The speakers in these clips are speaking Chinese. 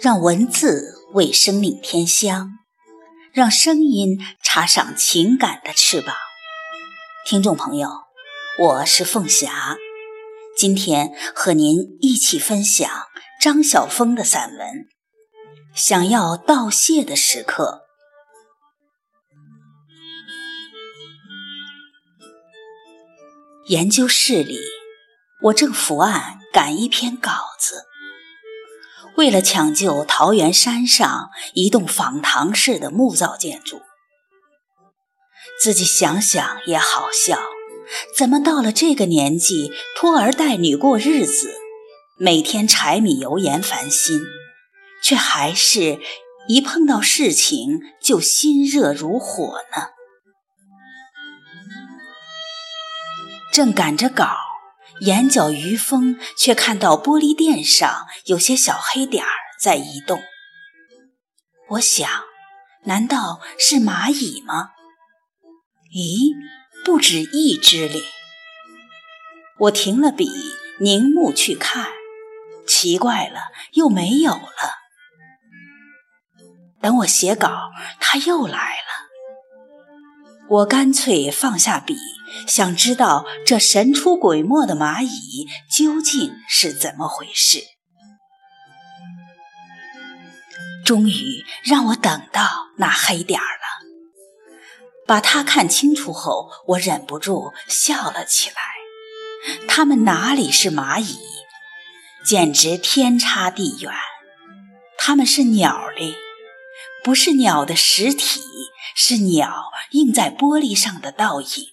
让文字为生命添香，让声音插上情感的翅膀。听众朋友，我是凤霞，今天和您一起分享张晓峰的散文《想要道谢的时刻》。研究室里，我正伏案赶一篇稿子。为了抢救桃源山上一栋仿唐式的木造建筑，自己想想也好笑，怎么到了这个年纪，拖儿带女过日子，每天柴米油盐烦心，却还是一碰到事情就心热如火呢？正赶着稿。眼角余风，却看到玻璃垫上有些小黑点儿在移动。我想，难道是蚂蚁吗？咦，不止一只哩！我停了笔，凝目去看，奇怪了，又没有了。等我写稿，它又来了。我干脆放下笔。想知道这神出鬼没的蚂蚁究竟是怎么回事？终于让我等到那黑点儿了。把它看清楚后，我忍不住笑了起来。它们哪里是蚂蚁，简直天差地远。它们是鸟类，不是鸟的实体，是鸟映在玻璃上的倒影。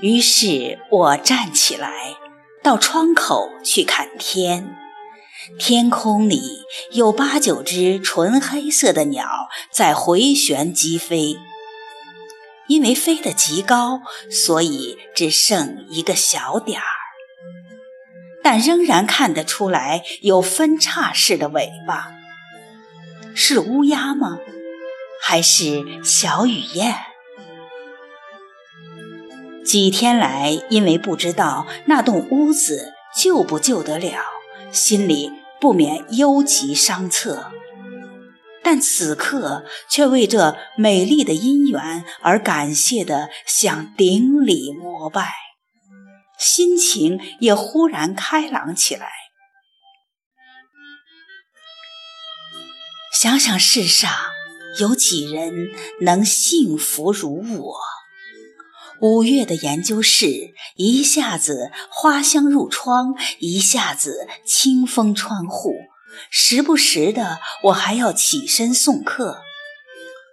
于是我站起来，到窗口去看天。天空里有八九只纯黑色的鸟在回旋疾飞。因为飞得极高，所以只剩一个小点儿，但仍然看得出来有分叉式的尾巴。是乌鸦吗？还是小雨燕？几天来，因为不知道那栋屋子救不救得了，心里不免忧急伤恻。但此刻却为这美丽的姻缘而感谢的想顶礼膜拜，心情也忽然开朗起来。想想世上有几人能幸福如我？五月的研究室，一下子花香入窗，一下子清风穿户，时不时的我还要起身送客。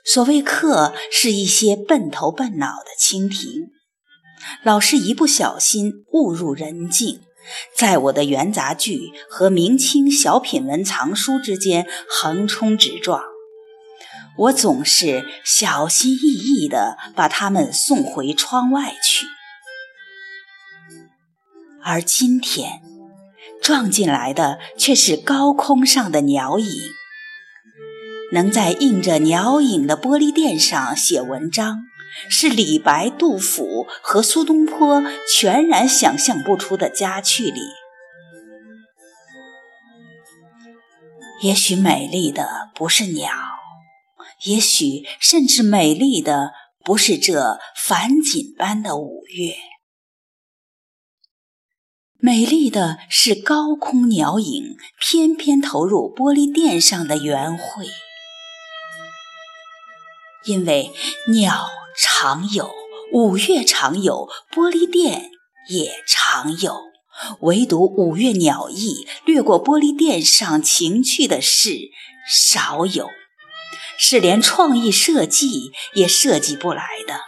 所谓客，是一些笨头笨脑的蜻蜓，老是一不小心误入人境，在我的元杂剧和明清小品文藏书之间横冲直撞。我总是小心翼翼地把它们送回窗外去，而今天撞进来的却是高空上的鸟影。能在映着鸟影的玻璃垫上写文章，是李白、杜甫和苏东坡全然想象不出的佳趣里。也许美丽的不是鸟。也许甚至美丽的不是这繁锦般的五月，美丽的是高空鸟影翩翩投入玻璃垫上的圆会。因为鸟常有，五月常有，玻璃垫也常有，唯独五月鸟意掠过玻璃垫上情趣的事少有。是连创意设计也设计不来的。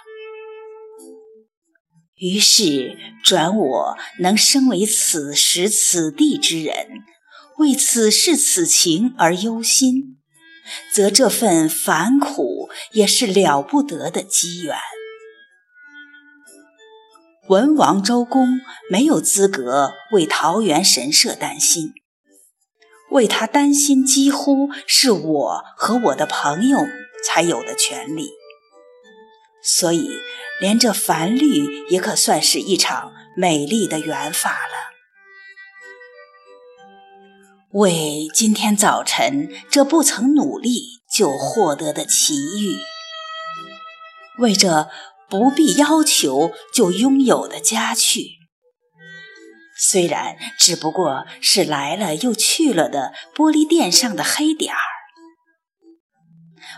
于是，转我能生为此时此地之人，为此事此情而忧心，则这份烦苦也是了不得的机缘。文王周公没有资格为桃园神社担心。为他担心，几乎是我和我的朋友才有的权利。所以，连这繁绿也可算是一场美丽的缘法了。为今天早晨这不曾努力就获得的奇遇，为这不必要求就拥有的家趣，虽然只不过是来了又去了的玻璃垫上的黑点儿，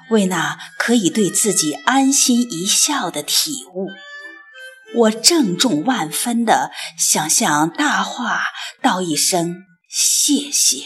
为那可以对自己安心一笑的体悟，我郑重万分地想向大话道一声。谢谢。